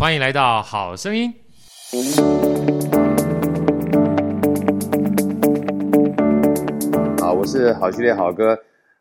欢迎来到好声音。好，我是好系列好哥。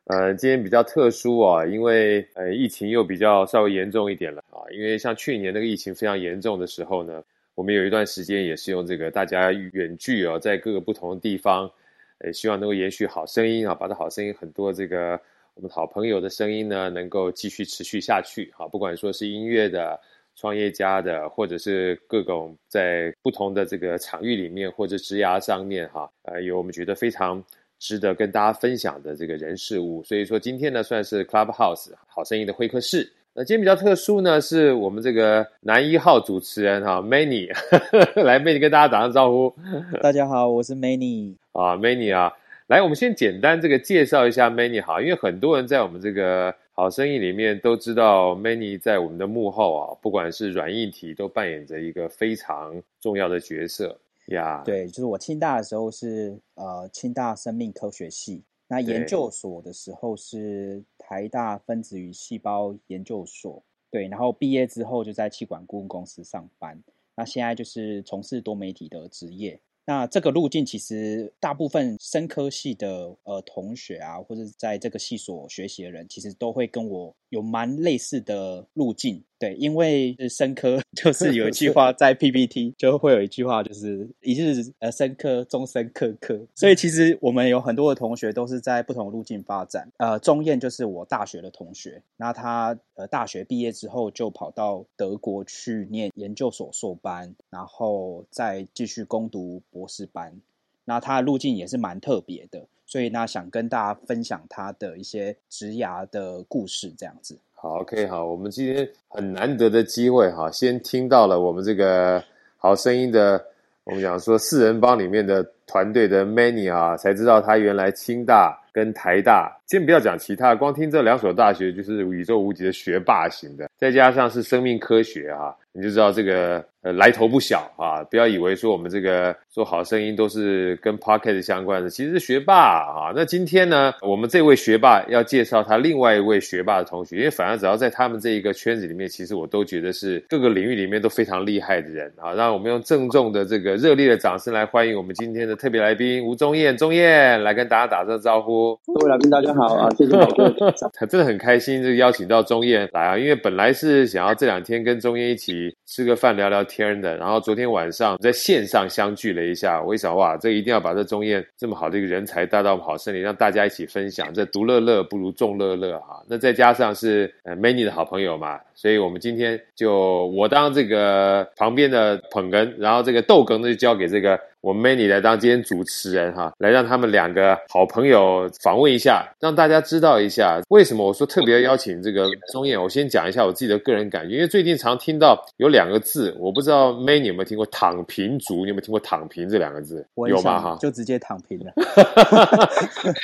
呃，今天比较特殊啊，因为呃疫情又比较稍微严重一点了啊。因为像去年那个疫情非常严重的时候呢，我们有一段时间也是用这个大家远距啊，在各个不同的地方，呃，希望能够延续好声音啊，把这好声音很多这个我们好朋友的声音呢，能够继续持续下去啊。不管说是音乐的。创业家的，或者是各种在不同的这个场域里面，或者职涯上面，哈，呃，有我们觉得非常值得跟大家分享的这个人事物。所以说，今天呢，算是 Clubhouse 好声音的会客室。那今天比较特殊呢，是我们这个男一号主持人哈，Manny，来，Manny 跟大家打声招呼。大家好，我是 Manny。啊，Manny 啊，来，我们先简单这个介绍一下 Manny 哈，因为很多人在我们这个。好生意里面都知道，Manny 在我们的幕后啊，不管是软硬体，都扮演着一个非常重要的角色呀。Yeah. 对，就是我清大的时候是呃清大生命科学系，那研究所的时候是台大分子与细胞研究所。对，然后毕业之后就在气管顾问公司上班，那现在就是从事多媒体的职业。那这个路径其实大部分生科系的呃同学啊，或者在这个系所学习的人，其实都会跟我有蛮类似的路径。对，因为是生科，就是有一句话在 PPT 就会有一句话，就是一日呃生科，终身科科。所以其实我们有很多的同学都是在不同路径发展。呃，钟燕就是我大学的同学，那他呃大学毕业之后就跑到德国去念研究所硕班，然后再继续攻读博士班。那他的路径也是蛮特别的，所以呢，想跟大家分享他的一些职涯的故事，这样子。好，OK，好，我们今天很难得的机会哈，先听到了我们这个好声音的，我们讲说四人帮里面的团队的 Manny 啊，才知道他原来清大跟台大，先不要讲其他，光听这两所大学就是宇宙无敌的学霸型的，再加上是生命科学啊，你就知道这个。呃，来头不小啊！不要以为说我们这个做好声音都是跟 pocket 相关的，其实是学霸啊。那今天呢，我们这位学霸要介绍他另外一位学霸的同学，因为反而只要在他们这一个圈子里面，其实我都觉得是各个领域里面都非常厉害的人啊。让我们用郑重的这个热烈的掌声来欢迎我们今天的特别来宾吴宗彦，宗彦来跟大家打声招呼。各位来宾大家好 啊，谢谢 真的很开心，就邀请到钟燕来啊，因为本来是想要这两天跟钟燕一起吃个饭聊聊天的，然后。昨天晚上在线上相聚了一下，我一想哇，这一定要把这钟燕这么好的一个人才带到我们好森林，让大家一起分享。这独乐乐不如众乐乐哈。那再加上是呃 Manny 的好朋友嘛，所以我们今天就我当这个旁边的捧哏，然后这个逗哏呢就交给这个。我们 Manny 来当今天主持人哈，来让他们两个好朋友访问一下，让大家知道一下为什么我说特别邀请这个钟燕。我先讲一下我自己的个人感觉，因为最近常听到有两个字，我不知道 Manny 有没有听过“躺平族”，你有没有听过“躺平”这两个字？有吗？哈，就直接躺平了。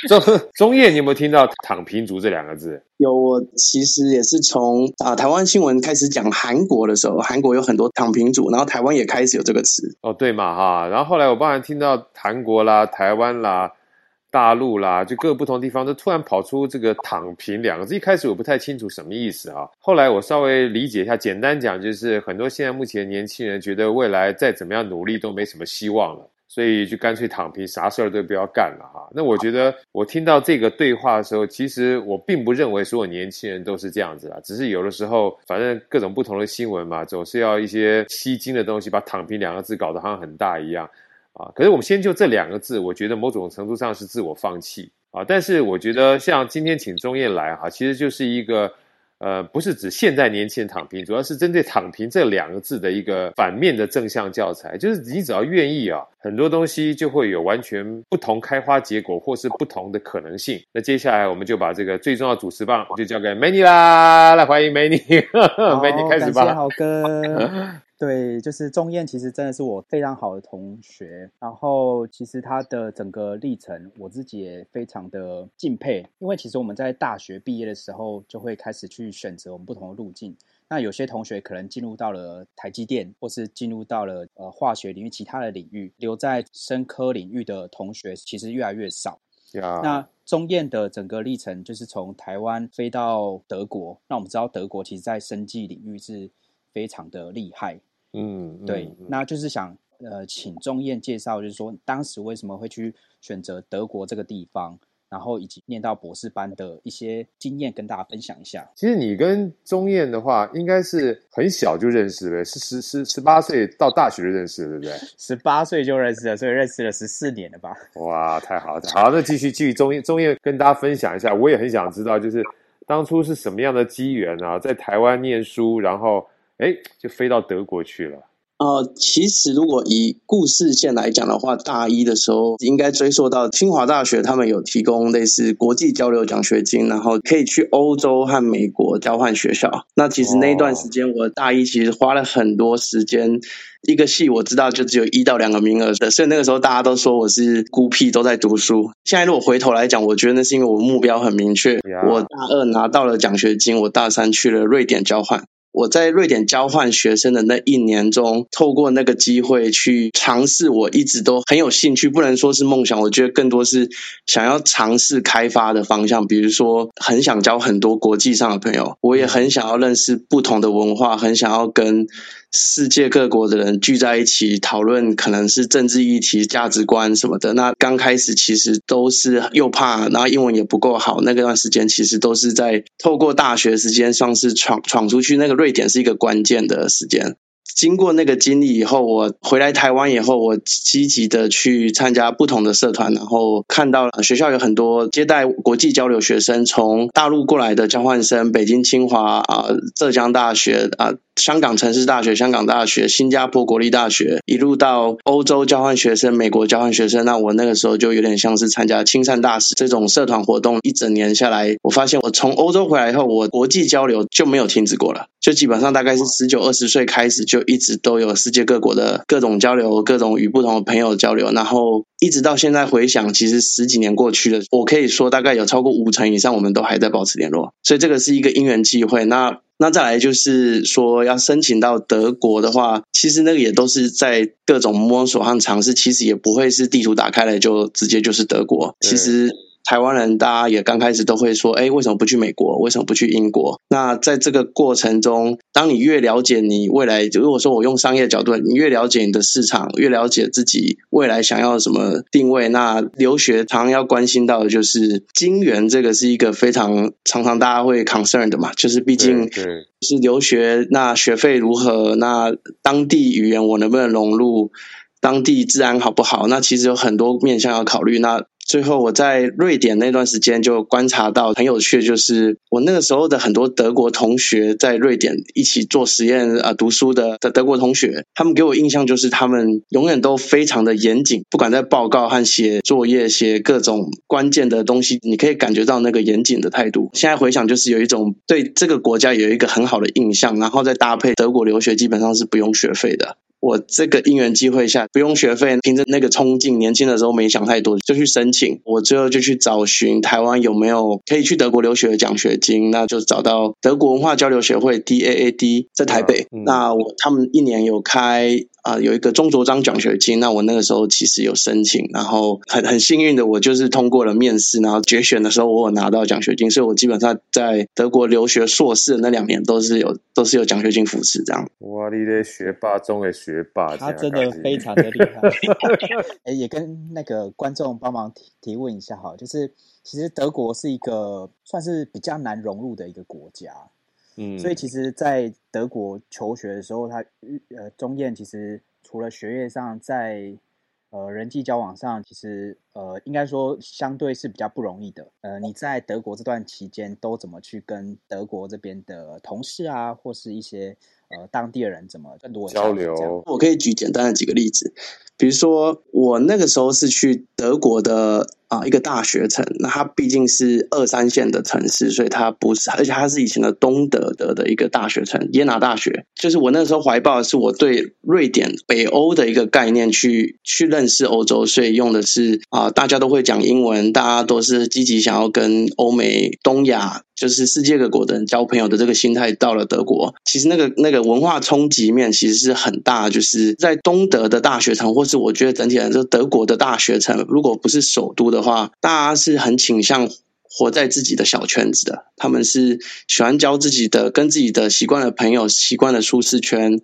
钟钟燕，你有没有听到“躺平族”这两个字？有，我其实也是从啊台湾新闻开始讲韩国的时候，韩国有很多躺平族，然后台湾也开始有这个词。哦，对嘛哈，然后后来我当然听到韩国啦、台湾啦、大陆啦，就各个不同地方都突然跑出这个“躺平”两个字。一开始我不太清楚什么意思啊，后来我稍微理解一下，简单讲就是很多现在目前年轻人觉得未来再怎么样努力都没什么希望了。所以就干脆躺平，啥事儿都不要干了哈。那我觉得我听到这个对话的时候，其实我并不认为所有年轻人都是这样子啦，只是有的时候，反正各种不同的新闻嘛，总是要一些吸睛的东西，把“躺平”两个字搞得好像很大一样啊。可是我们先就这两个字，我觉得某种程度上是自我放弃啊。但是我觉得像今天请宗彦来哈，其实就是一个。呃，不是指现在年轻人躺平，主要是针对“躺平”这两个字的一个反面的正向教材。就是你只要愿意啊，很多东西就会有完全不同开花结果，或是不同的可能性。那接下来我们就把这个最重要的主持棒就交给 Manny 啦，来欢迎 Manny，Manny 开始吧。感谢好哥。对，就是钟彦，其实真的是我非常好的同学。然后，其实他的整个历程，我自己也非常的敬佩。因为其实我们在大学毕业的时候，就会开始去选择我们不同的路径。那有些同学可能进入到了台积电，或是进入到了呃化学领域其他的领域。留在生科领域的同学，其实越来越少。那钟彦的整个历程，就是从台湾飞到德国。那我们知道，德国其实在生技领域是。非常的厉害。嗯，对，那就是想呃，请钟燕介绍，就是说当时为什么会去选择德国这个地方。然后以及念到博士班的一些经验，跟大家分享一下。其实你跟钟燕的话，应该是很小就认识呗，是十十十八岁到大学就认识了，对不对？十八岁就认识了，所以认识了十四年了吧？哇，太好了！好，那继续继续，钟燕钟燕跟大家分享一下，我也很想知道，就是当初是什么样的机缘啊，在台湾念书，然后哎，就飞到德国去了。呃，其实如果以故事线来讲的话，大一的时候应该追溯到清华大学，他们有提供类似国际交流奖学金，然后可以去欧洲和美国交换学校。那其实那一段时间，我大一其实花了很多时间，一个系我知道就只有一到两个名额的，所以那个时候大家都说我是孤僻，都在读书。现在如果回头来讲，我觉得那是因为我目标很明确，我大二拿到了奖学金，我大三去了瑞典交换。我在瑞典交换学生的那一年中，透过那个机会去尝试，我一直都很有兴趣，不能说是梦想，我觉得更多是想要尝试开发的方向。比如说，很想交很多国际上的朋友，我也很想要认识不同的文化，很想要跟世界各国的人聚在一起讨论，可能是政治议题、价值观什么的。那刚开始其实都是又怕，然后英文也不够好。那段时间其实都是在透过大学时间，算是闯闯出去。那个瑞典是一个关键的时间。经过那个经历以后，我回来台湾以后，我积极的去参加不同的社团，然后看到学校有很多接待国际交流学生，从大陆过来的交换生，北京清华啊、浙江大学啊。香港城市大学、香港大学、新加坡国立大学，一路到欧洲交换学生、美国交换学生。那我那个时候就有点像是参加亲善大使这种社团活动，一整年下来，我发现我从欧洲回来以后，我国际交流就没有停止过了。就基本上大概是十九、二十岁开始，就一直都有世界各国的各种交流，各种与不同的朋友交流，然后一直到现在回想，其实十几年过去了，我可以说大概有超过五成以上，我们都还在保持联络。所以这个是一个因缘际会。那那再来就是说，要申请到德国的话，其实那个也都是在各种摸索和尝试，其实也不会是地图打开来就直接就是德国。其实。台湾人，大家也刚开始都会说：“哎，为什么不去美国？为什么不去英国？”那在这个过程中，当你越了解你未来，如果说我用商业角度，你越了解你的市场，越了解自己未来想要什么定位，那留学常常要关心到的就是金元，这个是一个非常常常大家会 concern 的嘛，就是毕竟是留学，那学费如何？那当地语言我能不能融入？当地治安好不好？那其实有很多面向要考虑。那最后，我在瑞典那段时间就观察到很有趣的，就是我那个时候的很多德国同学在瑞典一起做实验啊、读书的的德国同学，他们给我印象就是他们永远都非常的严谨，不管在报告和写作业、写各种关键的东西，你可以感觉到那个严谨的态度。现在回想，就是有一种对这个国家有一个很好的印象，然后再搭配德国留学，基本上是不用学费的。我这个因缘机会下不用学费，凭着那个冲劲，年轻的时候没想太多就去申请。我最后就去找寻台湾有没有可以去德国留学的奖学金，那就找到德国文化交流协会 DAAD 在台北。嗯、那我他们一年有开。啊，有一个中卓章奖学金，那我那个时候其实有申请，然后很很幸运的，我就是通过了面试，然后决选的时候我有拿到奖学金，所以我基本上在德国留学硕士的那两年都是有都是有奖学金扶持这样。哇，你的学霸中的学霸，他真的非常的厉害。哎，也跟那个观众帮忙提提问一下哈，就是其实德国是一个算是比较难融入的一个国家。嗯，所以其实，在德国求学的时候，他呃，钟燕其实除了学业上，在呃人际交往上，其实呃，应该说相对是比较不容易的。呃，你在德国这段期间，都怎么去跟德国这边的同事啊，或是一些呃当地的人怎么更多交流？我可以举简单的几个例子，比如说我那个时候是去德国的。啊，一个大学城，那它毕竟是二三线的城市，所以它不是，而且它是以前的东德德的一个大学城，耶拿大学。就是我那时候怀抱的是我对瑞典北欧的一个概念去去认识欧洲，所以用的是啊，大家都会讲英文，大家都是积极想要跟欧美、东亚，就是世界各国的人交朋友的这个心态，到了德国，其实那个那个文化冲击面其实是很大，就是在东德的大学城，或是我觉得整体来说德国的大学城，如果不是首都的。话，大家是很倾向活在自己的小圈子的，他们是喜欢交自己的、跟自己的习惯的朋友、习惯的舒适圈。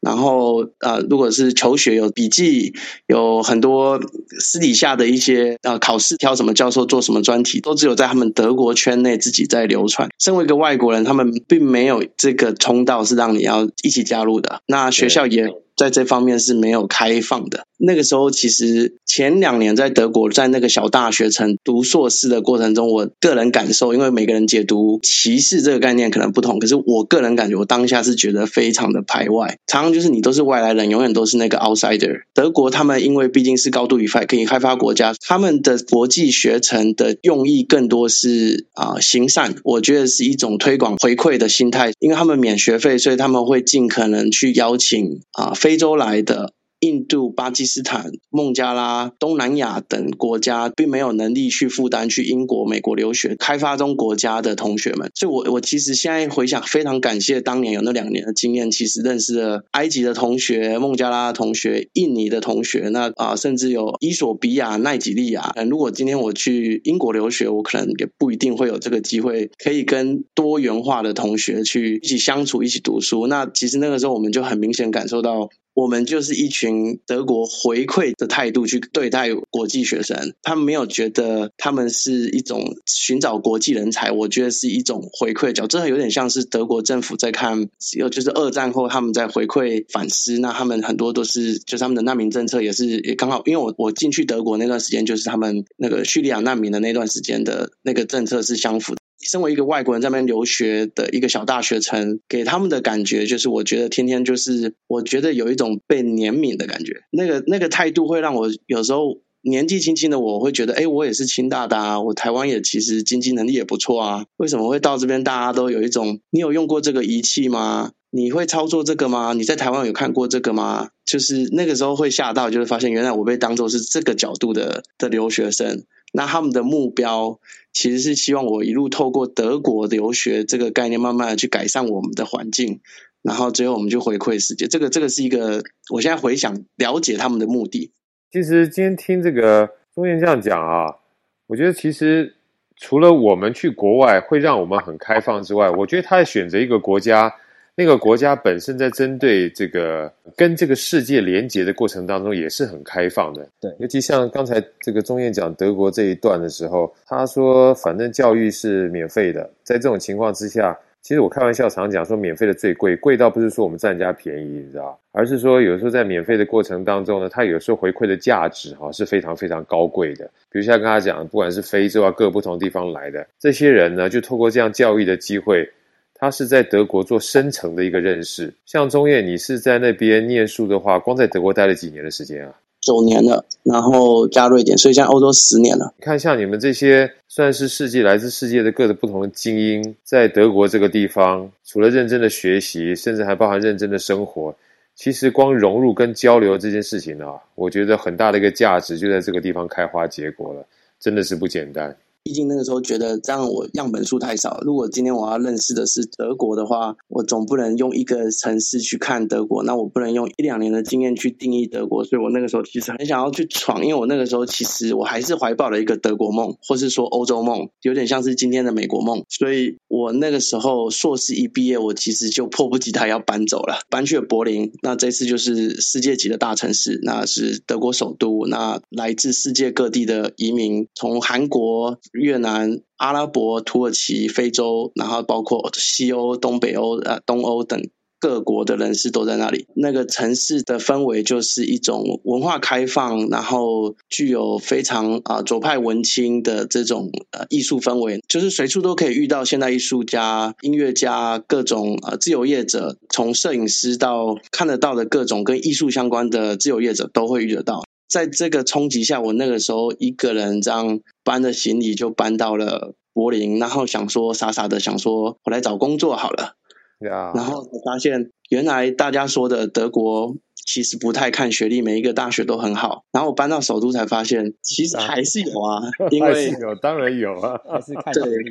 然后，呃，如果是求学有笔记，有很多私底下的一些呃考试，挑什么教授做什么专题，都只有在他们德国圈内自己在流传。身为一个外国人，他们并没有这个通道是让你要一起加入的。那学校也。在这方面是没有开放的。那个时候，其实前两年在德国，在那个小大学城读硕士的过程中，我个人感受，因为每个人解读歧视这个概念可能不同，可是我个人感觉，我当下是觉得非常的排外。常常就是你都是外来人，永远都是那个 outsider。德国他们因为毕竟是高度以发可以开发国家，他们的国际学程的用意更多是啊、行善，我觉得是一种推广回馈的心态，因为他们免学费，所以他们会尽可能去邀请啊。非洲来的。印度、巴基斯坦、孟加拉、东南亚等国家并没有能力去负担去英国、美国留学，开发中国家的同学们，所以我我其实现在回想，非常感谢当年有那两年的经验，其实认识了埃及的同学、孟加拉的同学、印尼的同学，那啊、甚至有伊索比亚、奈及利亚。如果今天我去英国留学，我可能也不一定会有这个机会，可以跟多元化的同学去一起相处、一起读书。那其实那个时候，我们就很明显感受到。我们就是一群德国回馈的态度去对待国际学生，他们没有觉得他们是一种寻找国际人才，我觉得是一种回馈角，这有点像是德国政府在看，有就是二战后他们在回馈反思，那他们很多都是就是他们的难民政策也是也刚好，因为我我进去德国那段时间就是他们那个叙利亚难民的那段时间的那个政策是相符的。身为一个外国人在那边留学的一个小大学城，给他们的感觉就是，我觉得天天就是，我觉得有一种被怜悯的感觉。那个那个态度会让我有时候年纪轻轻的我会觉得，哎，我也是清大的啊，我台湾也其实经济能力也不错啊，为什么会到这边大家都有一种，你有用过这个仪器吗？你会操作这个吗？你在台湾有看过这个吗？就是那个时候会吓到，就是发现原来我被当作是这个角度的的留学生。那他们的目标其实是希望我一路透过德国留学这个概念，慢慢的去改善我们的环境，然后最后我们就回馈世界。这个这个是一个我现在回想了解他们的目的。其实今天听这个宗彦这样讲啊，我觉得其实除了我们去国外会让我们很开放之外，我觉得他选择一个国家。那个国家本身在针对这个跟这个世界连接的过程当中也是很开放的。对，尤其像刚才这个钟燕讲德国这一段的时候，他说反正教育是免费的，在这种情况之下，其实我开玩笑常讲说免费的最贵，贵到不是说我们占人家便宜，你知道，而是说有时候在免费的过程当中呢，它有时候回馈的价值哈是非常非常高贵的。比如像刚才讲，不管是非洲啊各不同地方来的这些人呢，就透过这样教育的机会。他是在德国做深层的一个认识，像宗彦，你是在那边念书的话，光在德国待了几年的时间啊？九年了，然后加瑞典，所以现在欧洲十年了。你看，像你们这些算是世界来自世界的各个不同的精英，在德国这个地方，除了认真的学习，甚至还包含认真的生活，其实光融入跟交流这件事情啊，我觉得很大的一个价值就在这个地方开花结果了，真的是不简单。毕竟那个时候觉得这样我样本数太少。如果今天我要认识的是德国的话，我总不能用一个城市去看德国，那我不能用一两年的经验去定义德国。所以我那个时候其实很想要去闯，因为我那个时候其实我还是怀抱了一个德国梦，或是说欧洲梦，有点像是今天的美国梦。所以我那个时候硕士一毕业，我其实就迫不及待要搬走了，搬去了柏林。那这次就是世界级的大城市，那是德国首都，那来自世界各地的移民，从韩国。越南、阿拉伯、土耳其、非洲，然后包括西欧、东北欧、呃东欧等各国的人士都在那里。那个城市的氛围就是一种文化开放，然后具有非常啊、左派文青的这种呃艺术氛围，就是随处都可以遇到现代艺术家、音乐家、各种呃自由业者，从摄影师到看得到的各种跟艺术相关的自由业者都会遇得到。在这个冲击下，我那个时候一个人这样搬着行李就搬到了柏林，然后想说傻傻的想说，我来找工作好了。然后我发现原来大家说的德国其实不太看学历，每一个大学都很好。然后我搬到首都才发现，其实还是有啊，因为有当然有啊，还是看学历。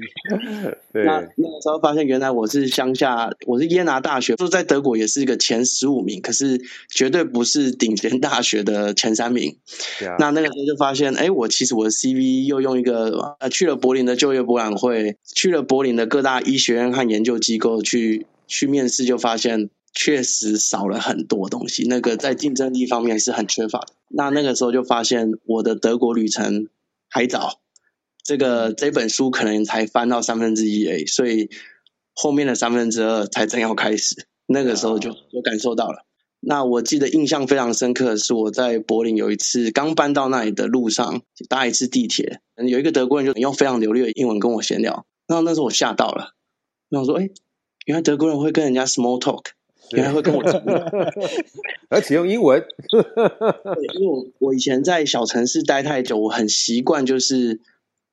对，那那个时候发现，原来我是乡下，我是耶拿大学，就在德国也是一个前十五名，可是绝对不是顶尖大学的前三名。Yeah. 那那个时候就发现，哎，我其实我的 CV 又用一个呃去了柏林的就业博览会，去了柏林的各大医学院和研究机构去去面试，就发现。确实少了很多东西，那个在竞争力方面是很缺乏的。那那个时候就发现我的德国旅程还早，这个这本书可能才翻到三分之一诶，所以后面的三分之二才正要开始。那个时候就我感受到了。那我记得印象非常深刻的是我在柏林有一次刚搬到那里的路上搭一次地铁，有一个德国人就用非常流利的英文跟我闲聊，然后那时候我吓到了，然后我说：“哎，原来德国人会跟人家 small talk。”原来会跟我讲，而且用英文。因为我我以前在小城市待太久，我很习惯就是，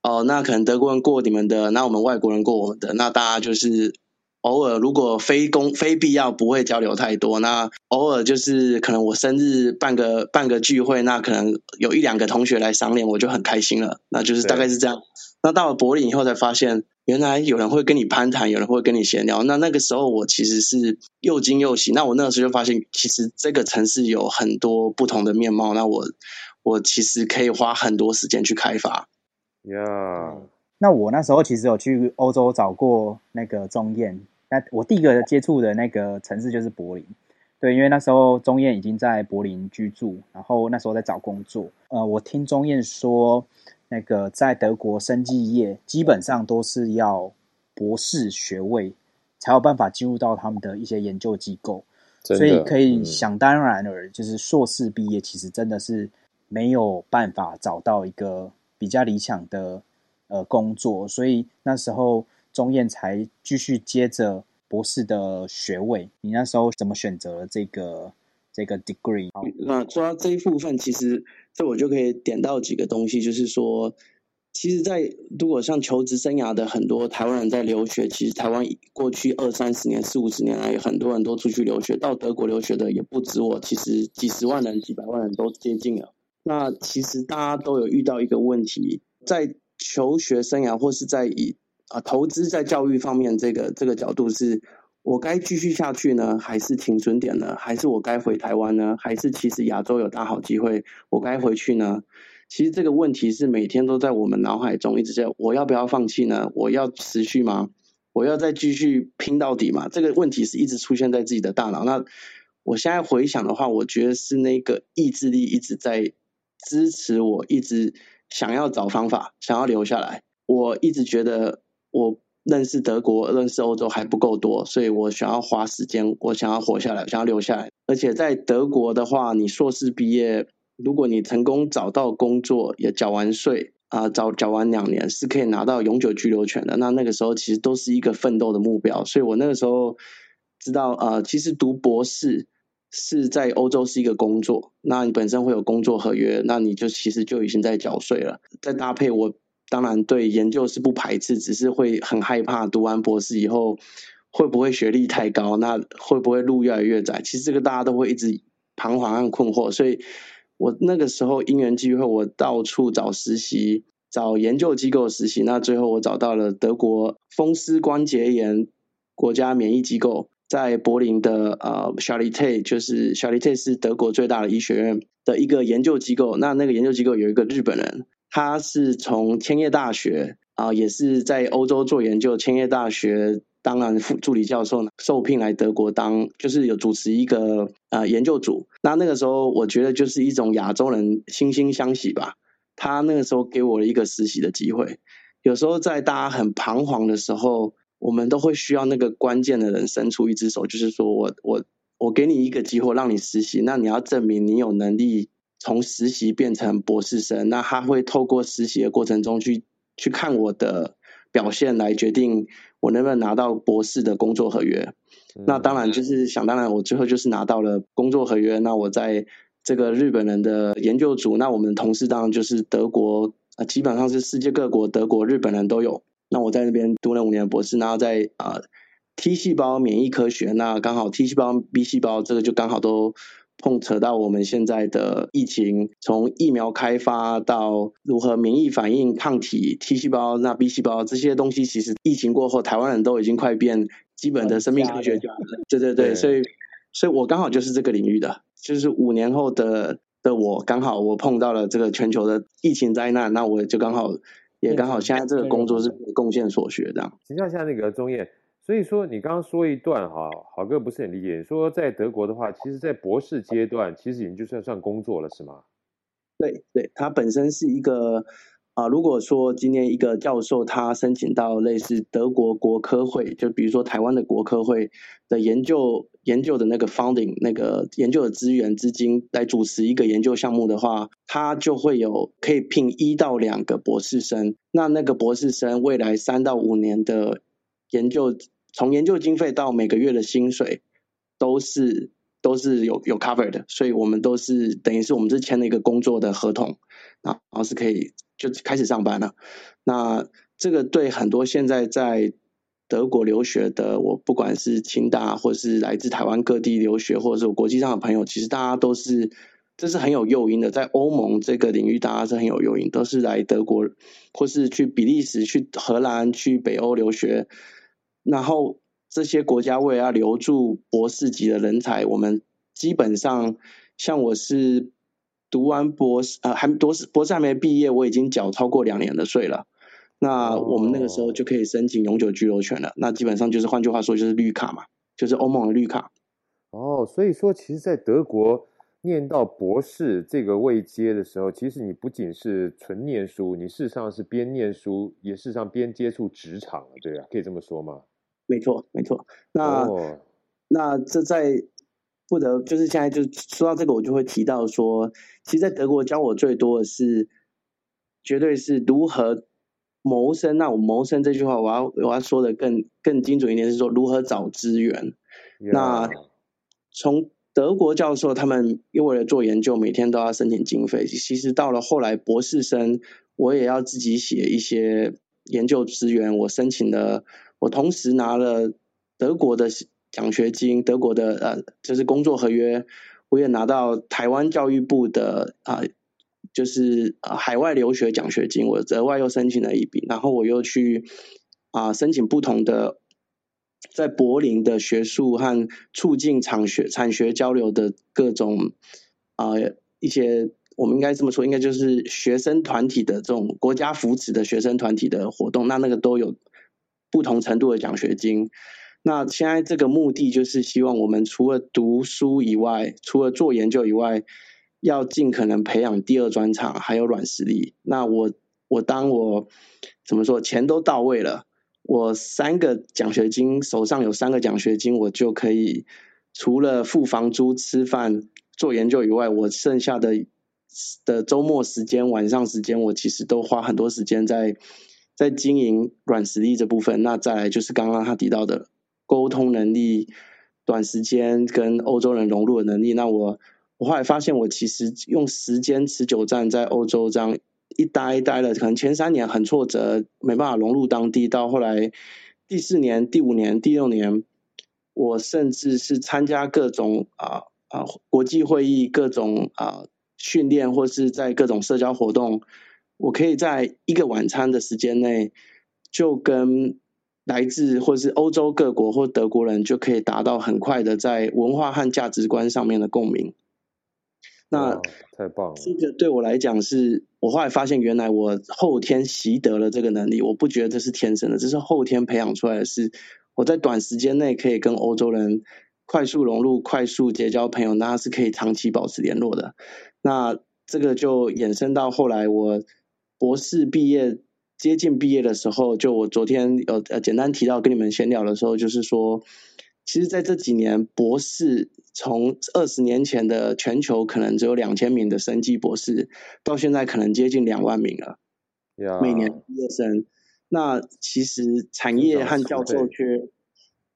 哦、呃，那可能德国人过你们的，那我们外国人过我们的，那大家就是偶尔如果非公非必要不会交流太多，那偶尔就是可能我生日办个办个聚会，那可能有一两个同学来赏脸，我就很开心了，那就是大概是这样。那到了柏林以后才发现。原来有人会跟你攀谈，有人会跟你闲聊。那那个时候我其实是又惊又喜。那我那个时候就发现，其实这个城市有很多不同的面貌。那我我其实可以花很多时间去开发。呀、yeah.，那我那时候其实有去欧洲找过那个钟燕。那我第一个接触的那个城市就是柏林。对，因为那时候钟燕已经在柏林居住，然后那时候在找工作。呃，我听钟燕说。那个在德国生技业基本上都是要博士学位才有办法进入到他们的一些研究机构，所以可以想当然而就是硕士毕业其实真的是没有办法找到一个比较理想的呃工作，所以那时候钟燕才继续接着博士的学位。你那时候怎么选择了这个这个 degree？那说到这一部分，其实。这我就可以点到几个东西，就是说，其实，在如果像求职生涯的很多台湾人在留学，其实台湾过去二三十年、四五十年来，很多人都出去留学，到德国留学的也不止我，其实几十万人、几百万人都接近了。那其实大家都有遇到一个问题，在求学生涯或是在以啊投资在教育方面，这个这个角度是。我该继续下去呢，还是停损点呢？还是我该回台湾呢？还是其实亚洲有大好机会，我该回去呢？其实这个问题是每天都在我们脑海中一直在。我要不要放弃呢？我要持续吗？我要再继续拼到底吗？这个问题是一直出现在自己的大脑。那我现在回想的话，我觉得是那个意志力一直在支持我，一直想要找方法，想要留下来。我一直觉得我。认识德国、认识欧洲还不够多，所以我想要花时间，我想要活下来，想要留下来。而且在德国的话，你硕士毕业，如果你成功找到工作，也缴完税啊，缴、缴完两年，是可以拿到永久居留权的。那那个时候其实都是一个奋斗的目标。所以我那个时候知道，呃，其实读博士是在欧洲是一个工作，那你本身会有工作合约，那你就其实就已经在缴税了。再搭配我。当然，对研究是不排斥，只是会很害怕读完博士以后会不会学历太高，那会不会路越来越窄？其实这个大家都会一直彷徨和困惑。所以我那个时候因缘际会，我到处找实习，找研究机构实习。那最后我找到了德国风湿关节炎国家免疫机构，在柏林的呃 Charité，就是 Charité 是德国最大的医学院的一个研究机构。那那个研究机构有一个日本人。他是从千叶大学啊、也是在欧洲做研究。千叶大学当然副助理教授受聘来德国当，就是有主持一个呃研究组。那那个时候，我觉得就是一种亚洲人惺惺相惜吧。他那个时候给我了一个实习的机会。有时候在大家很彷徨的时候，我们都会需要那个关键的人伸出一只手，就是说我我我给你一个机会让你实习，那你要证明你有能力。从实习变成博士生，那他会透过实习的过程中去去看我的表现，来决定我能不能拿到博士的工作合约。嗯。那当然就是想当然，我最后就是拿到了工作合约。那我在这个日本人的研究组，那我们的同事当然就是德国啊，基本上是世界各国德国、日本人都有。那我在那边读了五年的博士，然后在啊 T 细胞免疫科学，那刚好 T 细胞、B 细胞这个就刚好都。碰扯到我们现在的疫情，从疫苗开发到如何免疫反应、抗体、T 细胞、那 B 细胞这些东西，其实疫情过后，台湾人都已经快变基本的生命科学家了。对对对，所以所以我刚好就是这个领域的，就是五年后的的我，刚好我碰到了这个全球的疫情灾难，那我就刚好也刚好现在这个工作是贡献所学这样。请教一下那个宗彦。所以说，你刚刚说一段哈，郝哥不是很理解。说在德国的话，其实，在博士阶段，其实已经就算算工作了，是吗？对对，他本身是一个啊、如果说今天一个教授他申请到类似德国国科会，就比如说台湾的国科会的研究研究的那个 funding 那个研究的资源资金来主持一个研究项目的话，他就会有可以聘一到两个博士生。那那个博士生未来三到五年的研究。从研究经费到每个月的薪水，都是都是有有 cover 的，所以我们都是等于是我们是签了一个工作的合同，然后是可以就开始上班了。那这个对很多现在在德国留学的，我不管是清大或是来自台湾各地留学，或者是我国际上的朋友，其实大家都是这是很有诱因的，在欧盟这个领域，大家是很有诱因，都是来德国或是去比利时、去荷兰、去北欧留学。然后这些国家为了要留住博士级的人才，我们基本上像我是读完博士，呃，还博士博士还没毕业，我已经缴超过两年的税了。那我们那个时候就可以申请永久居留权了。那基本上就是换句话说，就是绿卡嘛，就是欧盟的绿卡。哦，所以说，其实，在德国念到博士这个位阶的时候，其实你不仅是纯念书，你事实上是边念书，也事实上边接触职场了，对啊，可以这么说吗？没错，没错。那、oh. 那这在不得就是现在就说到这个，我就会提到说，其实，在德国教我最多的是，绝对是如何谋生。那我谋生这句话，我要我要说的更更精准一点，是说如何找资源。那从德国教授他们因为了做研究，每天都要申请经费。其实到了后来博士生，我也要自己写一些研究资源，我申请了。我同时拿了德国的奖学金，德国的呃就是工作合约，我也拿到台湾教育部的啊、就是呃海外留学奖学金，我额外又申请了一笔，然后我又去啊、申请不同的在柏林的学术和促进产学产学交流的各种啊、一些，我们应该这么说，应该就是学生团体的这种国家扶持的学生团体的活动，那那个都有。不同程度的奖学金，那现在这个目的就是希望我们除了读书以外，除了做研究以外，要尽可能培养第二专长，还有软实力。那我我当我怎么说，钱都到位了，我三个奖学金手上有三个奖学金，我就可以除了付房租、吃饭、做研究以外，我剩下的的周末时间、晚上时间，我其实都花很多时间在。在经营软实力这部分，那再来就是刚刚他提到的沟通能力、短时间跟欧洲人融入的能力。那我我后来发现，我其实用时间持久战在欧洲这样一待一待了，可能前三年很挫折，没办法融入当地。到后来第四年、第五年、第六年，我甚至是参加各种啊啊国际会议、各种啊训练，或是在各种社交活动。我可以在一个晚餐的时间内，就跟来自或是欧洲各国或德国人，就可以达到很快的在文化和价值观上面的共鸣。那太棒了！这个对我来讲是，我后来发现，原来我后天习得了这个能力。我不觉得这是天生的，这是后天培养出来的。是我在短时间内可以跟欧洲人快速融入、快速结交朋友，那是可以长期保持联络的。那这个就衍生到后来我。博士毕业接近毕业的时候，就我昨天有呃简单提到跟你们闲聊的时候，就是说，其实在这几年，博士从二十年前的全球可能只有两千名的生技博士，到现在可能接近两万名了。每年毕业生，那其实产业和教授缺，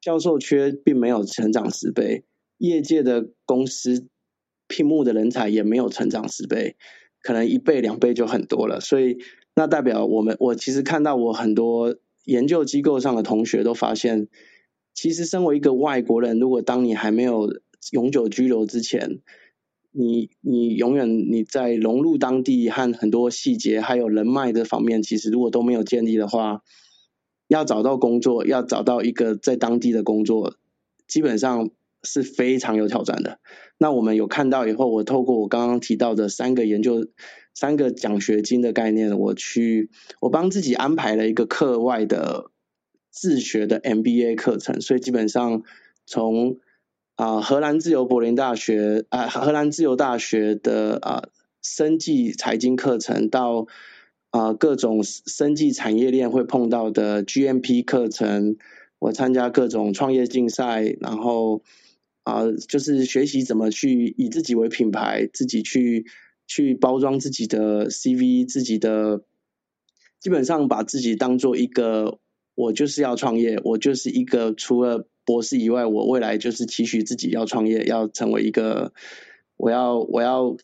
教授缺并没有成长十倍，业界的公司聘募的人才也没有成长十倍。可能一倍两倍就很多了，所以那代表我们，我其实看到我很多研究机构上的同学都发现，其实身为一个外国人，如果当你还没有永久居留之前，你你永远你在融入当地和很多细节还有人脉的方面，其实如果都没有建立的话，要找到工作，要找到一个在当地的工作，基本上是非常有挑战的。那我们有看到以后，我透过我刚刚提到的三个研究、三个奖学金的概念，我去我帮自己安排了一个课外的自学的 MBA 课程，所以基本上从啊，荷兰自由柏林大学啊，荷兰自由大学的啊，生技财经课程到啊，各种生技产业链会碰到的 GMP 课程，我参加各种创业竞赛，然后啊，就是学习怎么去以自己为品牌，自己去去包装自己的 CV，自己的基本上把自己当做一个，我就是要创业，我就是一个除了。博士以外，我未来就是期许自己要创业，要成为一个，我要我要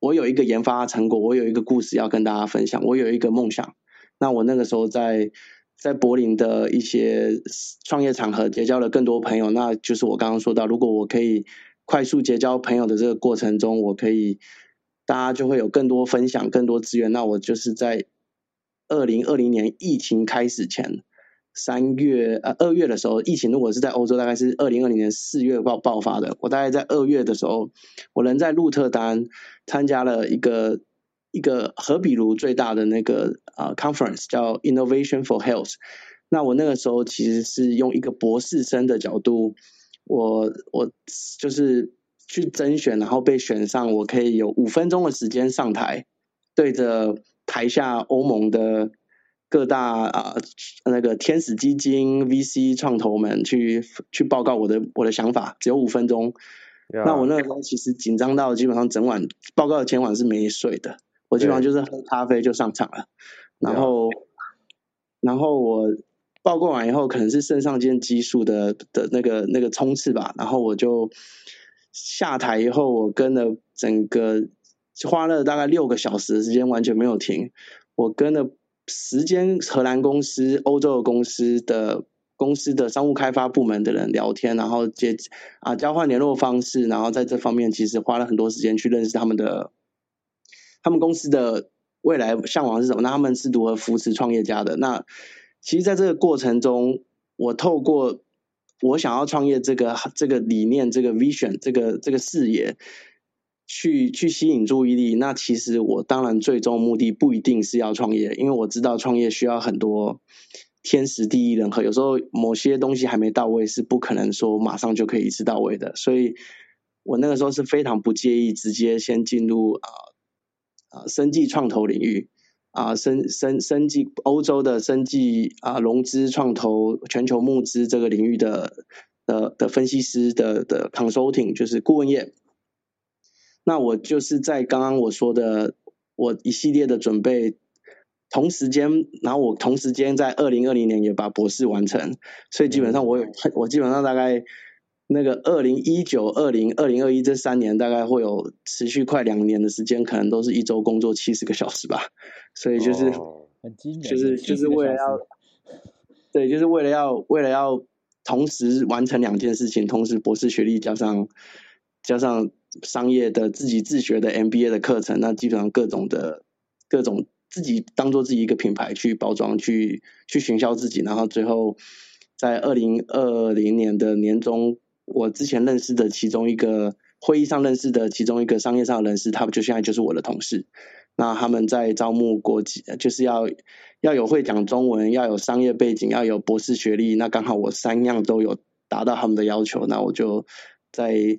我有一个研发成果，我有一个故事要跟大家分享，我有一个梦想。那我那个时候在在柏林的一些创业场合结交了更多朋友，那就是我刚刚说到，如果我可以快速结交朋友的这个过程中，我可以大家就会有更多分享，更多资源。那我就是在二零二零年疫情开始前。三月呃二月的时候，疫情如果是在欧洲，大概是二零二零年四月爆爆发的。我大概在二月的时候，我人在鹿特丹参加了一个一个和比如最大的那个啊、呃、conference，叫 Innovation for Health。那我那个时候其实是用一个博士生的角度，我我就是去甄选，然后被选上，我可以有五分钟的时间上台，对着台下欧盟的。各大啊、呃，那个天使基金、VC 创投们去去报告我的我的想法，只有五分钟。那我那个时候其实紧张到基本上整晚报告的前晚是没睡的，我基本上就是喝咖啡就上场了。然后，然后我报告完以后，可能是肾上腺激素的的那个那个冲刺吧。然后我就下台以后，我跟了整个花了大概六个小时的时间，完全没有停。我跟了。十间荷兰公司、欧洲的公司的公司的商务开发部门的人聊天，然后接啊交换联络方式，然后在这方面其实花了很多时间去认识他们的，他们公司的未来向往是什么？那他们是如何扶持创业家的？那其实在这个过程中，我透过我想要创业这个这个理念、这个 vision、这个这个视野。去去吸引注意力，那其实我当然最终目的不一定是要创业，因为我知道创业需要很多天时地利人和，有时候某些东西还没到位，是不可能说马上就可以一次到位的。所以我那个时候是非常不介意直接先进入啊啊生技创投领域啊生生生技欧洲的生技啊融资创投全球募资这个领域的的的分析师的的 consulting 就是顾问业。那我就是在刚刚我说的，我一系列的准备，同时间，然后我同时间在二零二零年也把博士完成，所以基本上我有，我基本上大概那个二零一九、二零、二零二一这三年，大概会有持续快两年的时间，可能都是一周工作七十个小时吧，所以就是，就是就是为了要，对，就是为了要为了要同时完成两件事情，同时博士学历加上加上。商业的自己自学的 MBA 的课程，那基本上各种的各种自己当做自己一个品牌去包装，去去行销自己，然后最后在二零二零年的年中，我之前认识的其中一个会议上认识的其中一个商业上的人士，他们就现在就是我的同事。那他们在招募国际，就是要要有会讲中文，要有商业背景，要有博士学历。那刚好我三样都有达到他们的要求，那我就在。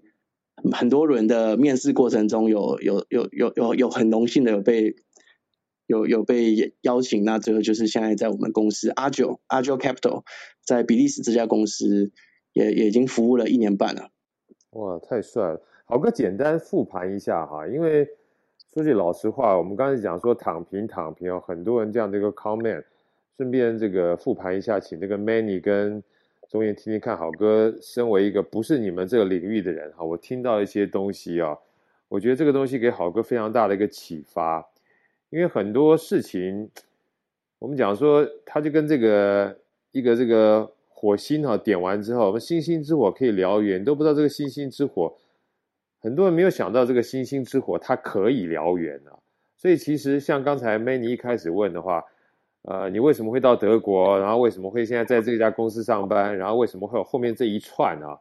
很多人的面试过程中有有有有有有很荣幸的有被有有被邀请，那最后就是现在在我们公司阿九阿九 Capital 在比利时这家公司也也已经服务了一年半了。哇，太帅了！好哥，简单复盘一下哈，因为说句老实话，我们刚才讲说躺平躺平哦，很多人这样的一个 comment，顺便这个复盘一下，请这个 Many 跟。中间听听看，好哥，身为一个不是你们这个领域的人哈，我听到一些东西啊，我觉得这个东西给好哥非常大的一个启发，因为很多事情，我们讲说，它就跟这个一个这个火星哈点完之后，我们星星之火可以燎原，都不知道这个星星之火很多人没有想到这个星星之火它可以燎原啊。所以其实像刚才 Manny 一开始问的话，呃，你为什么会到德国？然后为什么会现在在这家公司上班？然后为什么会有后面这一串啊？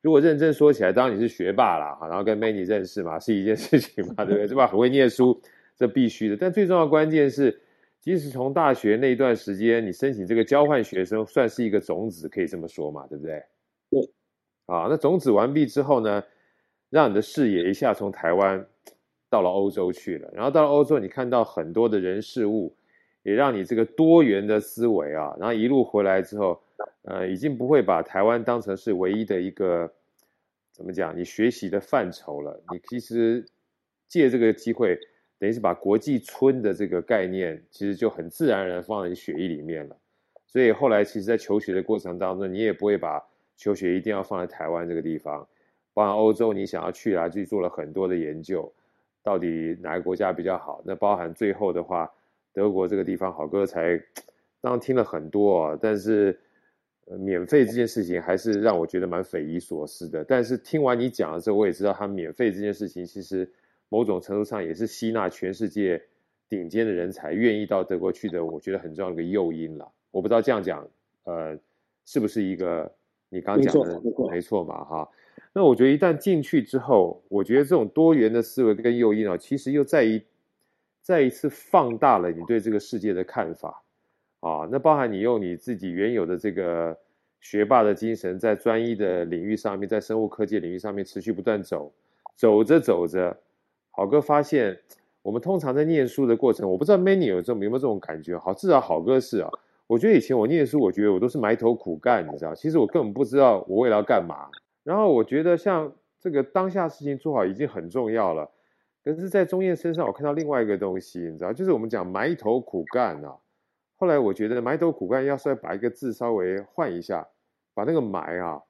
如果认真说起来，当然你是学霸啦，然后跟 Manny 认识嘛，是一件事情嘛，对不对？是吧？很会念书，这必须的。但最重要关键是，即使从大学那一段时间，你申请这个交换学生，算是一个种子，可以这么说嘛，对不对？对。啊，那种子完毕之后呢，让你的视野一下从台湾到了欧洲去了，然后到了欧洲，你看到很多的人事物，也让你这个多元的思维啊，然后一路回来之后。呃，已经不会把台湾当成是唯一的一个怎么讲？你学习的范畴了。你其实借这个机会，等于是把国际村的这个概念，其实就很自然而然放在你血液里面了。所以后来，其实，在求学的过程当中，你也不会把求学一定要放在台湾这个地方。包含欧洲，你想要去啊，就做了很多的研究，到底哪个国家比较好？那包含最后的话，德国这个地方，好哥才当然听了很多，但是。免费这件事情还是让我觉得蛮匪夷所思的。但是听完你讲的时候，我也知道他免费这件事情，其实某种程度上也是吸纳全世界顶尖的人才愿意到德国去的，我觉得很重要的一个诱因了。我不知道这样讲，呃，是不是一个你刚讲的没错嘛？哈，那我觉得一旦进去之后，我觉得这种多元的思维跟诱因啊，其实又再一再一次放大了你对这个世界的看法。啊，那包含你用你自己原有的这个学霸的精神，在专一的领域上面，在生物科技领域上面持续不断走，走着走着，好哥发现，我们通常在念书的过程，我不知道 many 有这种有没有这种感觉？好，至少好哥是啊，我觉得以前我念书，我觉得我都是埋头苦干，你知道，其实我根本不知道我未来要干嘛。然后我觉得像这个当下事情做好已经很重要了，可是，在钟燕身上，我看到另外一个东西，你知道，就是我们讲埋头苦干啊。后来我觉得埋头苦干，要是把一个字稍微换一下，把那个埋啊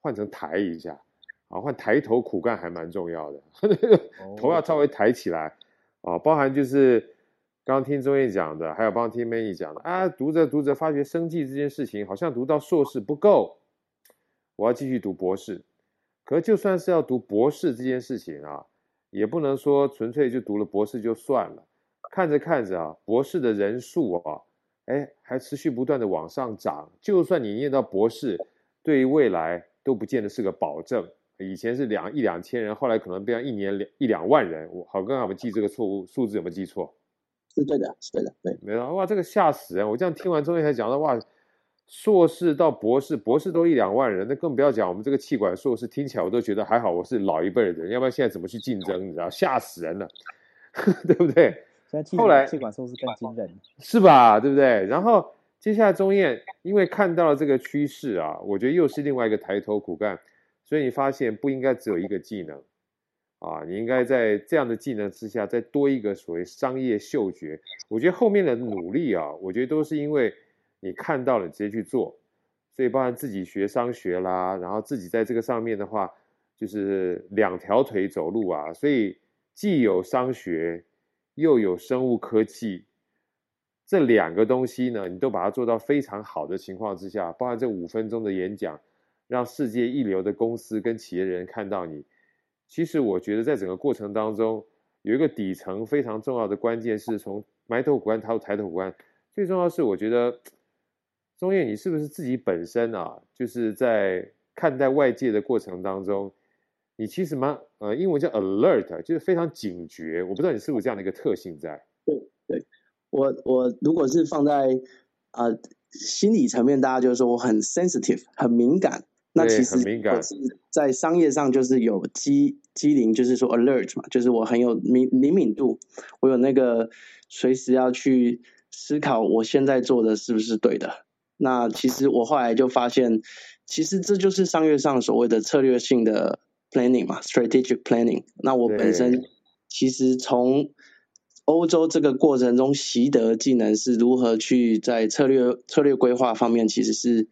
换成抬一下，啊换抬头苦干还蛮重要的，头要稍微抬起来啊，包含就是刚刚听中谚讲的，还有帮听 Manny 讲的啊，读着读着发觉生计这件事情好像读到硕士不够，我要继续读博士，可就算是要读博士这件事情啊，也不能说纯粹就读了博士就算了，看着看着啊，博士的人数啊。哎，还持续不断的往上涨。就算你念到博士，对于未来都不见得是个保证。以前是两一两千人，后来可能变成一年两一两万人。我好，刚刚我们记这个错误数字有没有记错？是对的，是对的，对。没错哇，这个吓死人！我这样听完之后才讲到哇，硕士到博士，博士都一两万人，那更不要讲我们这个气管硕士，听起来我都觉得还好，我是老一辈的人，要不然现在怎么去竞争？你知道，吓死人了，对不对？后来气管硕士更惊人，是吧？对不对？然后接下来中燕因为看到了这个趋势啊，我觉得又是另外一个抬头苦干，所以你发现不应该只有一个技能啊，你应该在这样的技能之下再多一个所谓商业嗅觉。我觉得后面的努力啊，我觉得都是因为你看到了你直接去做，所以包含自己学商学啦，然后自己在这个上面的话，就是两条腿走路啊，所以既有商学。又有生物科技这两个东西呢，你都把它做到非常好的情况之下，包含这五分钟的演讲，让世界一流的公司跟企业人看到你。其实我觉得在整个过程当中，有一个底层非常重要的关键是从埋头苦干到抬头苦干。最重要是，我觉得中谚，你是不是自己本身啊，就是在看待外界的过程当中。你其实蛮呃，英文叫 alert，就是非常警觉。我不知道你是不是这样的一个特性在？对对，我我如果是放在啊、呃、心理层面，大家就是说我很 sensitive，很敏感。那其实很敏感。在商业上就是有机机灵，就是说 alert 嘛，就是我很有敏灵敏度，我有那个随时要去思考我现在做的是不是对的。那其实我后来就发现，其实这就是商业上所谓的策略性的。Planning 嘛，strategic planning。那我本身其实从欧洲这个过程中习得技能是如何去在策略策略规划方面，其实是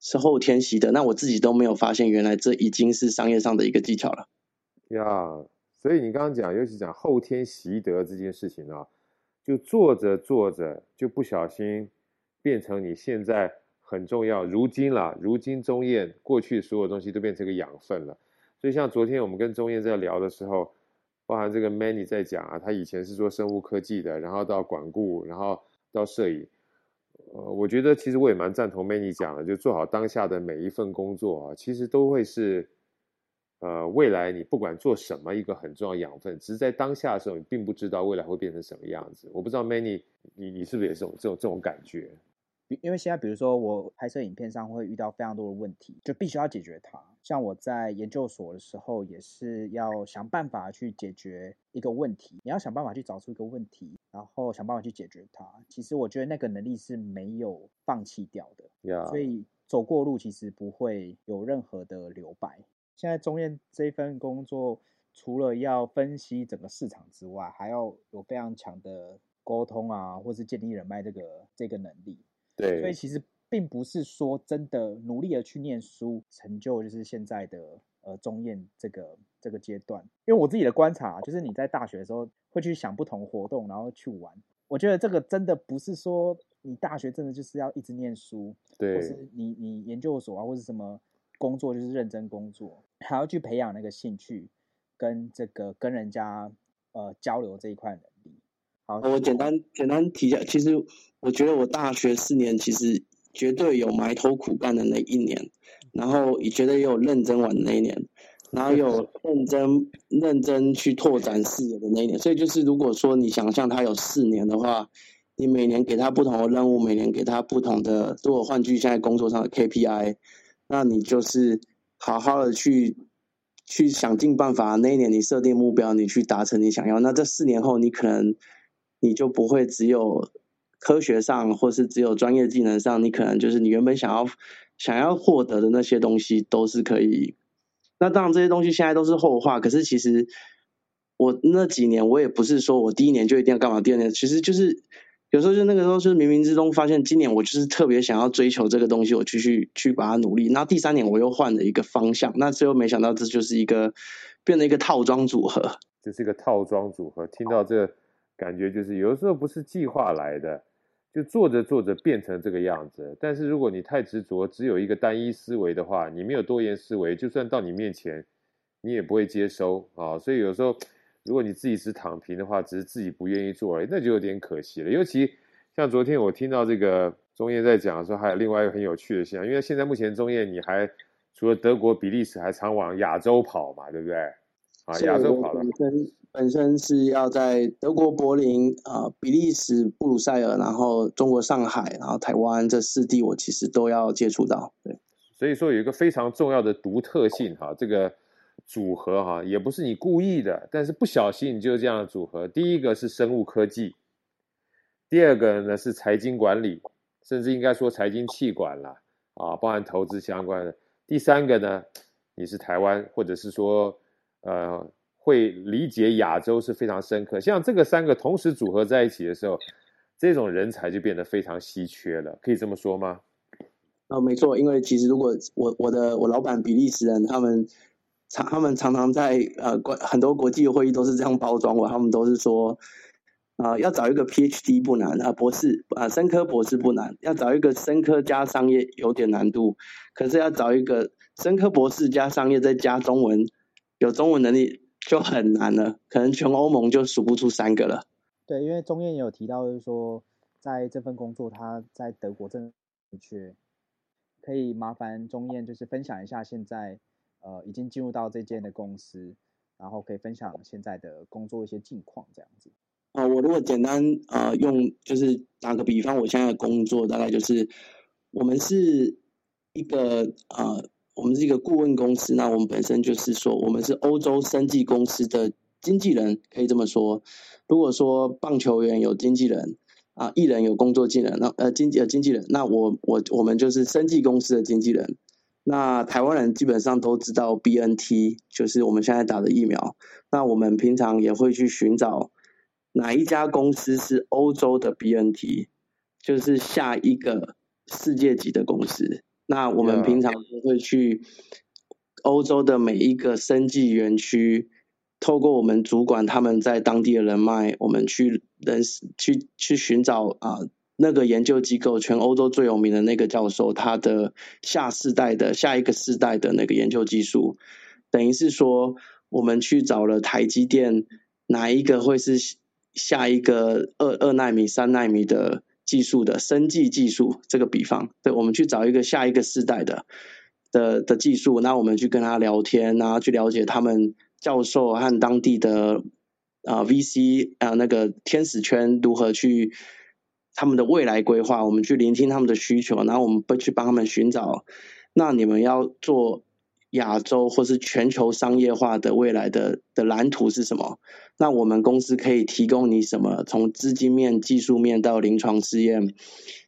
是后天习得。那我自己都没有发现，原来这已经是商业上的一个技巧了。呀，所以你刚刚讲，尤其讲后天习得这件事情啊，就做着做着就不小心变成你现在很重要。如今啦，如今中谚过去所有东西都变成个养分了。所以像昨天我们跟钟燕在聊的时候，包含这个 Many 在讲啊，他以前是做生物科技的，然后到管顾，然后到摄影。呃，我觉得其实我也蛮赞同 Manny 讲的，就做好当下的每一份工作啊，其实都会是。呃，未来你不管做什么，一个很重要养分，只是在当下的时候，你并不知道未来会变成什么样子。我不知道 Manny，你你是不是也是这种这种这种感觉？因为现在比如说我拍摄影片上会遇到非常多的问题，就必须要解决它。像我在研究所的时候，也是要想办法去解决一个问题。你要想办法去找出一个问题，然后想办法去解决它。其实我觉得那个能力是没有放弃掉的。所以走过路其实不会有任何的留白。现在中燕这一份工作，除了要分析整个市场之外，还要有非常强的沟通啊，或是建立人脉这个这个能力。对，所以其实并不是说真的努力的去念书，成就就是现在的呃中燕这个这个阶段。因为我自己的观察，就是你在大学的时候会去想不同活动，然后去玩。我觉得这个真的不是说你大学真的就是要一直念书，对，或是你你研究所啊，或是什么。工作就是认真工作，还要去培养那个兴趣，跟这个跟人家呃交流这一块能力。好，我简单简单提一下，其实我觉得我大学四年其实绝对有埋头苦干的那一年，然后也觉得也有认真玩的那一年，然后有 认真认真去拓展视野的那一年。所以就是如果说你想象他有四年的话，你每年给他不同的任务，每年给他不同的，如果换句现在工作上的 KPI。那你就是好好的去去想尽办法，那一年你设定目标，你去达成你想要。那这四年后，你可能你就不会只有科学上，或是只有专业技能上，你可能就是你原本想要想要获得的那些东西都是可以。那当然这些东西现在都是后话，可是其实我那几年我也不是说我第一年就一定要干嘛，第二年其实就是。有时候就那个时候，是冥冥之中发现，今年我就是特别想要追求这个东西，我继续去把它努力。然后第三年我又换了一个方向，那最后没想到这就是一个变成一个套装组合。这是一个套装组合，听到这个感觉就是有的时候不是计划来的，就做着做着变成这个样子。但是如果你太执着，只有一个单一思维的话，你没有多元思维，就算到你面前，你也不会接收啊。所以有时候。如果你自己只躺平的话，只是自己不愿意做而已，那就有点可惜了。尤其像昨天我听到这个中叶在讲的时候，还有另外一个很有趣的现象，因为现在目前中叶你还除了德国、比利时，还常往亚洲跑嘛，对不对？啊，亚洲跑的本身本身是要在德国柏林啊、比利时布鲁塞尔，然后中国上海，然后台湾这四地，我其实都要接触到。对，所以说有一个非常重要的独特性哈，这个。组合哈，也不是你故意的，但是不小心你就是这样的组合。第一个是生物科技，第二个呢是财经管理，甚至应该说财经气管了啊，包含投资相关的。第三个呢，你是台湾，或者是说呃会理解亚洲是非常深刻。像这个三个同时组合在一起的时候，这种人才就变得非常稀缺了，可以这么说吗？啊，没错，因为其实如果我我的我老板比利时人他们。常他们常常在呃国很多国际会议都是这样包装我，他们都是说啊、要找一个 PhD 不难啊博士啊深科博士不难，要找一个深科加商业有点难度，可是要找一个深科博士加商业再加中文有中文能力就很难了，可能全欧盟就数不出三个了。对，因为钟燕也有提到，就是说在这份工作他在德国真的很缺，可以麻烦钟燕就是分享一下现在。呃，已经进入到这间的公司，然后可以分享现在的工作一些近况，这样子。啊、呃，我如果简单呃用，就是打个比方，我现在的工作大概就是，我们是一个呃，我们是一个顾问公司，那我们本身就是说，我们是欧洲生技公司的经纪人，可以这么说。如果说棒球员有经纪人啊、艺人有工作经纪人，那呃经纪呃经纪人，那我我我们就是生技公司的经纪人。那台湾人基本上都知道 BNT，就是我们现在打的疫苗。那我们平常也会去寻找哪一家公司是欧洲的 BNT，就是下一个世界级的公司。那我们平常都会去欧洲的每一个生技园区，透过我们主管他们在当地的人脉，我们去认识、去去寻找啊。那个研究机构，全欧洲最有名的那个教授，他的下世代的下一个世代的那个研究技术，等于是说我们去找了台积电，哪一个会是下一个二二纳米、三纳米的技术的生技技术？这个比方，对，我们去找一个下一个世代的的的技术，那我们去跟他聊天，然后去了解他们教授和当地的啊、VC 啊、那个天使圈如何去。他们的未来规划，我们去聆听他们的需求，然后我们会去帮他们寻找。那你们要做亚洲或是全球商业化的未来的的蓝图是什么？那我们公司可以提供你什么？从资金面、技术面到临床试验，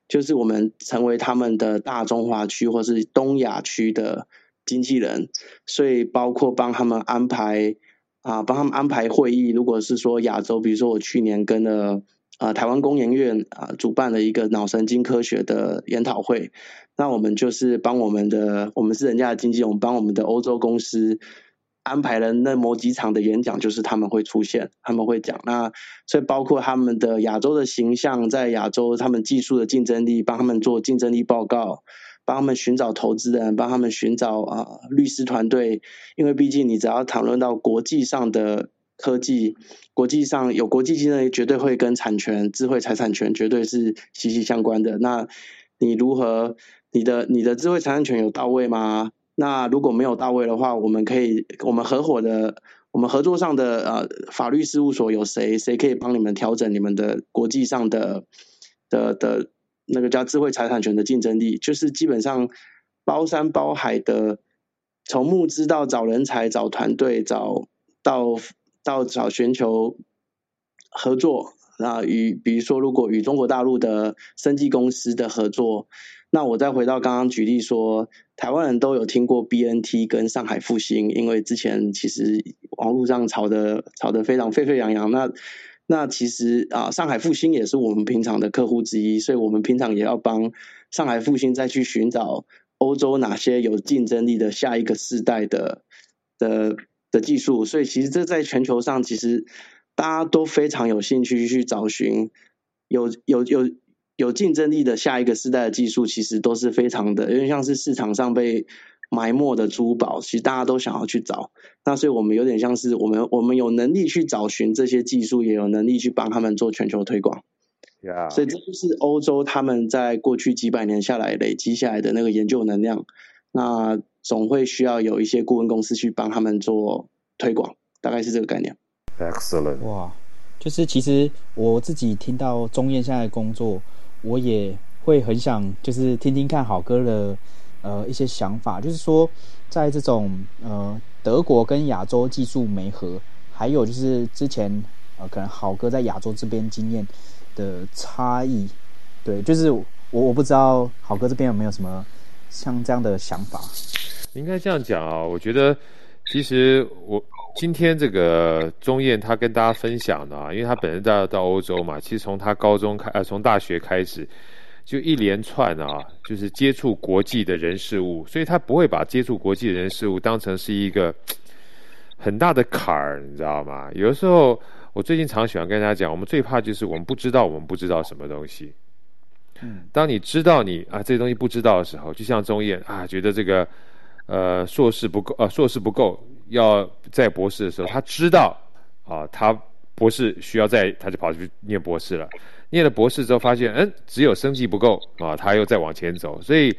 就是我们成为他们的大中华区或是东亚区的经纪人。所以包括帮他们安排啊，帮他们安排会议。如果是说亚洲，比如说我去年跟了。啊，台湾工研院啊主办了一个脑神经科学的研讨会，那我们就是帮我们的，我们是人家的经纪，我们帮我们的欧洲公司安排了那么几场的演讲，就是他们会出现，他们会讲，那所以包括他们的亚洲的形象，在亚洲他们技术的竞争力，帮他们做竞争力报告，帮他们寻找投资人，帮他们寻找啊律师团队，因为毕竟你只要讨论到国际上的。科技国际上有国际竞争力，绝对会跟产权、智慧财产权绝对是息息相关的。那你如何？你的你的智慧财产权有到位吗？那如果没有到位的话，我们可以，我们合伙的，我们合作上的呃法律事务所有谁？谁可以帮你们调整你们的国际上的的的那个叫智慧财产权的竞争力？就是基本上包山包海的，从募资到找人才、找团队、找到。到找寻求合作，那与比如说，如果与中国大陆的生技公司的合作，那我再回到刚刚举例说，台湾人都有听过 BNT 跟上海复星，因为之前其实网络上炒的炒得非常沸沸扬扬。那那其实啊，上海复星也是我们平常的客户之一，所以我们平常也要帮上海复星再去寻找欧洲哪些有竞争力的下一个世代的的。的技术，所以其实这在全球上，其实大家都非常有兴趣去找寻有有有有竞争力的下一个世代的技术，其实都是非常的，有点像是市场上被埋没的珠宝，其实大家都想要去找。那所以我们有点像是我们我们有能力去找寻这些技术，也有能力去帮他们做全球推广。Yeah. 所以这就是欧洲他们在过去几百年下来累积下来的那个研究能量。那总会需要有一些顾问公司去帮他们做推广，大概是这个概念。Excellent！哇，就是其实我自己听到中燕现在的工作，我也会很想就是听听看好哥的呃一些想法，就是说在这种呃德国跟亚洲技术媒合，还有就是之前呃可能好哥在亚洲这边经验的差异，对，就是我我不知道好哥这边有没有什么像这样的想法。应该这样讲啊，我觉得其实我今天这个钟燕他跟大家分享的啊，因为他本身到到欧洲嘛，其实从他高中开呃从大学开始就一连串啊，就是接触国际的人事物，所以他不会把接触国际的人事物当成是一个很大的坎儿，你知道吗？有的时候我最近常喜欢跟大家讲，我们最怕就是我们不知道我们不知道什么东西。嗯，当你知道你啊这些东西不知道的时候，就像中谚啊觉得这个。呃，硕士不够，呃，硕士不够，要在博士的时候，他知道啊，他博士需要在，他就跑去念博士了。念了博士之后，发现，嗯，只有生技不够啊，他又再往前走。所以，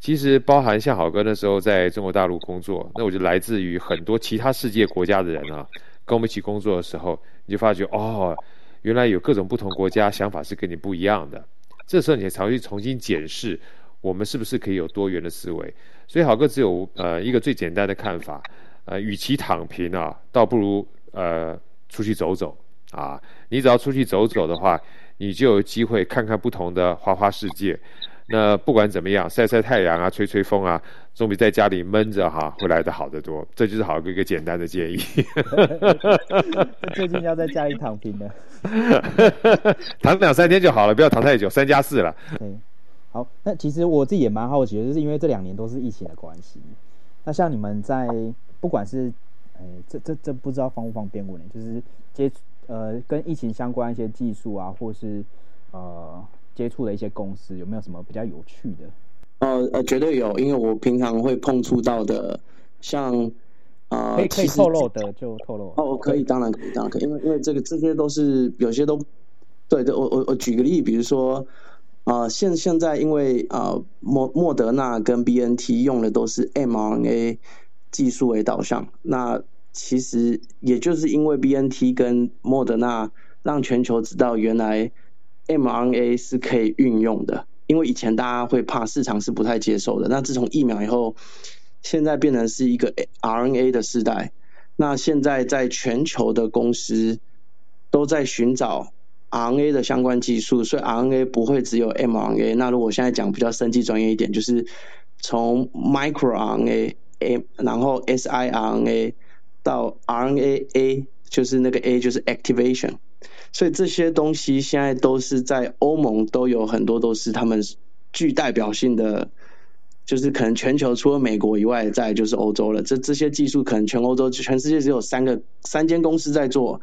其实包含像好哥那时候在中国大陆工作，那我就来自于很多其他世界国家的人啊，跟我们一起工作的时候，你就发觉，哦，原来有各种不同国家想法是跟你不一样的。这时候，你才会重新检视。我们是不是可以有多元的思维？所以好哥只有呃一个最简单的看法，呃，与其躺平啊，倒不如呃出去走走啊。你只要出去走走的话，你就有机会看看不同的花花世界。那不管怎么样，晒晒太阳啊，吹吹风啊，总比在家里闷着哈、啊、会来得好得多。这就是好哥一个简单的建议。最近要在家里躺平了，躺两三天就好了，不要躺太久，三加四了。好，那其实我自己也蛮好奇的，就是因为这两年都是疫情的关系。那像你们在不管是，哎，这这这不知道方不方便问呢？就是接呃跟疫情相关一些技术啊，或是呃接触的一些公司，有没有什么比较有趣的？呃呃，绝对有，因为我平常会碰触到的，像呃，可以可以透露的就透露哦，可以，当然可以，当然可以，因为因为这个这些都是有些都对对，我我我举个例，比如说啊、呃，现现在因为啊莫莫德纳跟 BNT 用的都是 mRNA 技术为导向，那其实也就是因为 BNT 跟莫德纳让全球知道原来 mRNA 是可以运用的，因为以前大家会怕市场是不太接受的，那自从疫苗以后。现在变成是一个 RNA 的时代，那现在在全球的公司都在寻找 RNA 的相关技术，所以 RNA 不会只有 mRNA。那如果现在讲比较生技专业一点，就是从 microRNA、A，然后 siRNA 到 RNA-A，就是那个 A 就是 activation。所以这些东西现在都是在欧盟都有很多都是他们具代表性的。就是可能全球除了美国以外，再就是欧洲了。这这些技术可能全欧洲、全世界只有三个三间公司在做，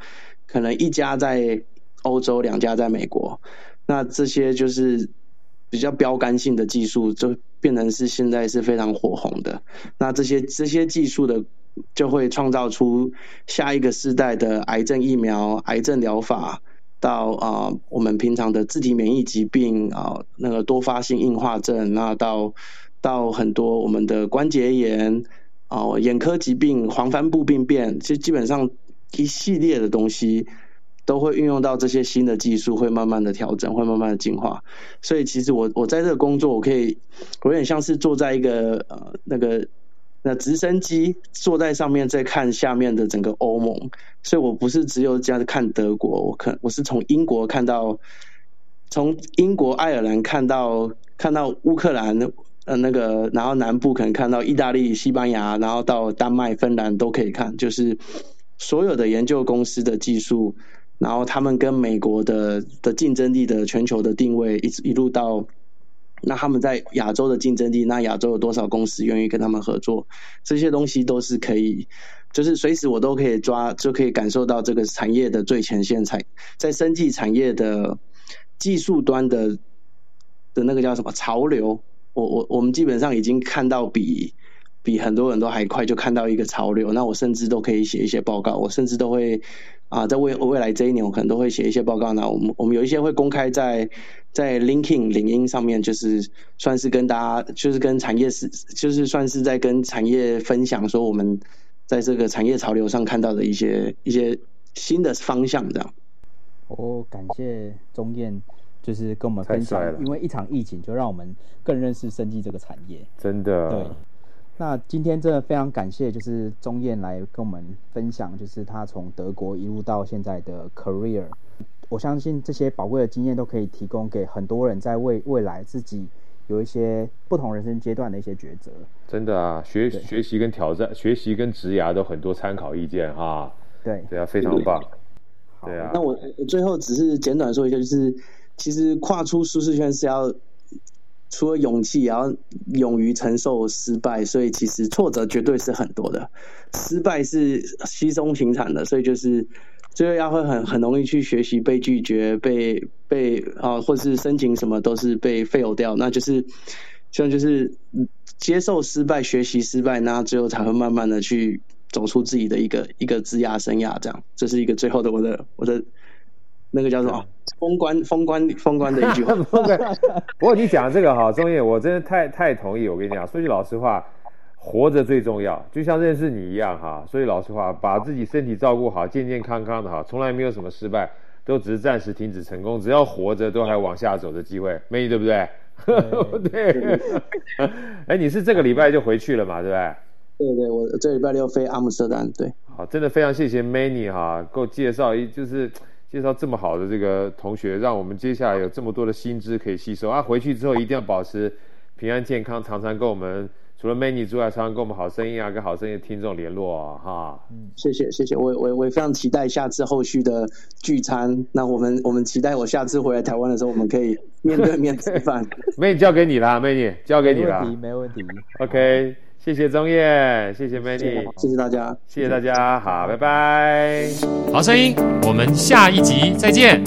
可能一家在欧洲，两家在美国。那这些就是比较标杆性的技术，就变成是现在是非常火红的。那这些这些技术的就会创造出下一个世代的癌症疫苗、癌症疗法，到啊、我们平常的自体免疫疾病啊、那个多发性硬化症，那到。到很多我们的关节炎哦，眼科疾病、黄斑部病变，其实基本上一系列的东西都会运用到这些新的技术，会慢慢的调整，会慢慢的进化。所以其实我我在这个工作，我可以我有点像是坐在一个呃那个那直升机坐在上面，在看下面的整个欧盟。所以我不是只有这样看德国，我看我是从英国看到，从英国爱尔兰看到看到乌克兰。呃，那个，然后南部可能看到意大利、西班牙，然后到丹麦、芬兰都可以看，就是所有的研究公司的技术，然后他们跟美国的的竞争力的全球的定位，一直一路到那他们在亚洲的竞争力，那亚洲有多少公司愿意跟他们合作，这些东西都是可以，就是随时我都可以抓，就可以感受到这个产业的最前线，产在生技产业的技术端的的那个叫什么潮流。我我我们基本上已经看到比比很多人都还快，就看到一个潮流。那我甚至都可以写一些报告，我甚至都会啊，在未未来这一年，我可能都会写一些报告。那我们我们有一些会公开在在 LinkedIn 领英上面，就是算是跟大家，就是跟产业是，就是算是在跟产业分享，说我们在这个产业潮流上看到的一些一些新的方向，这样。哦，感谢钟燕。就是跟我们分享，因为一场疫情就让我们更认识生技这个产业。真的。对。那今天真的非常感谢，就是钟燕来跟我们分享，就是他从德国一路到现在的 career。我相信这些宝贵的经验都可以提供给很多人在未未来自己有一些不同人生阶段的一些抉择。真的啊，学学习跟挑战，学习跟职涯都很多参考意见哈。对。对啊，非常棒。对啊。那我我最后只是简短说一下，就是。其实跨出舒适圈是要除了勇气，也要勇于承受失败。所以其实挫折绝对是很多的，失败是稀松平常的。所以就是最后要会很很容易去学习被拒绝，被被啊，或是申请什么都是被 fail 掉。那就是像就是接受失败，学习失败，那最后才会慢慢的去走出自己的一个一个职涯生涯。这样，这是一个最后的我的我的。那个叫什么？封关，封关，封关的一句话。不过你讲这个哈，宗彦，我真的太太同意。我跟你讲，说句老实话，活着最重要，就像认识你一样哈。说句老实话，把自己身体照顾好，健健康康的哈，从来没有什么失败，都只是暂时停止成功。只要活着，都还往下走的机会。美女对不对？对。哎，你是这个礼拜就回去了嘛？对不对？对对，我这礼拜六飞阿姆斯特丹。对。好，真的非常谢谢 Manny 哈，给我介绍一就是。介绍这么好的这个同学，让我们接下来有这么多的新知可以吸收啊！回去之后一定要保持平安健康，常常跟我们除了 Manny 之外，常常跟我们好声音啊，跟好声音的听众联络啊！哈，嗯，谢谢谢谢，我我我也非常期待下次后续的聚餐。那我们我们期待我下次回来台湾的时候，我们可以面对面吃饭。Manny 交给你了，Manny 交给你了，没问题，没问题。OK。谢谢钟叶，谢谢 Manny，谢谢大家，谢谢大家，好，拜拜。好声音，我们下一集再见。